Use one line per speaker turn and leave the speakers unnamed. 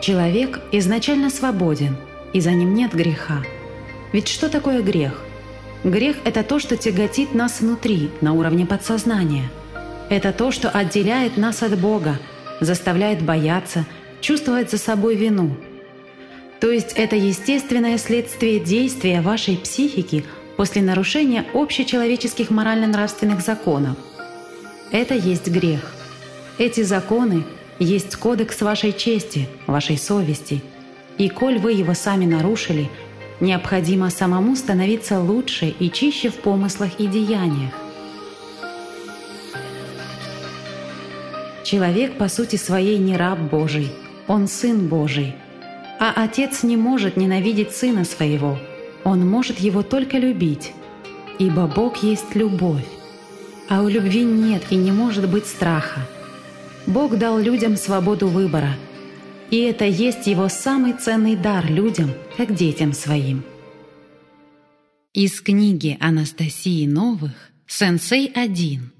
Человек изначально свободен, и за ним нет греха. Ведь что такое грех? Грех – это то, что тяготит нас внутри, на уровне подсознания. Это то, что отделяет нас от Бога, заставляет бояться, чувствовать за собой вину. То есть это естественное следствие действия вашей психики после нарушения общечеловеческих морально-нравственных законов. Это есть грех. Эти законы есть кодекс вашей чести, вашей совести. И коль вы его сами нарушили, необходимо самому становиться лучше и чище в помыслах и деяниях. Человек по сути своей не раб Божий, он сын Божий. А отец не может ненавидеть сына своего, он может его только любить, ибо Бог есть любовь. А у любви нет и не может быть страха – Бог дал людям свободу выбора, и это есть Его самый ценный дар людям, как детям своим. Из книги Анастасии Новых «Сенсей 1»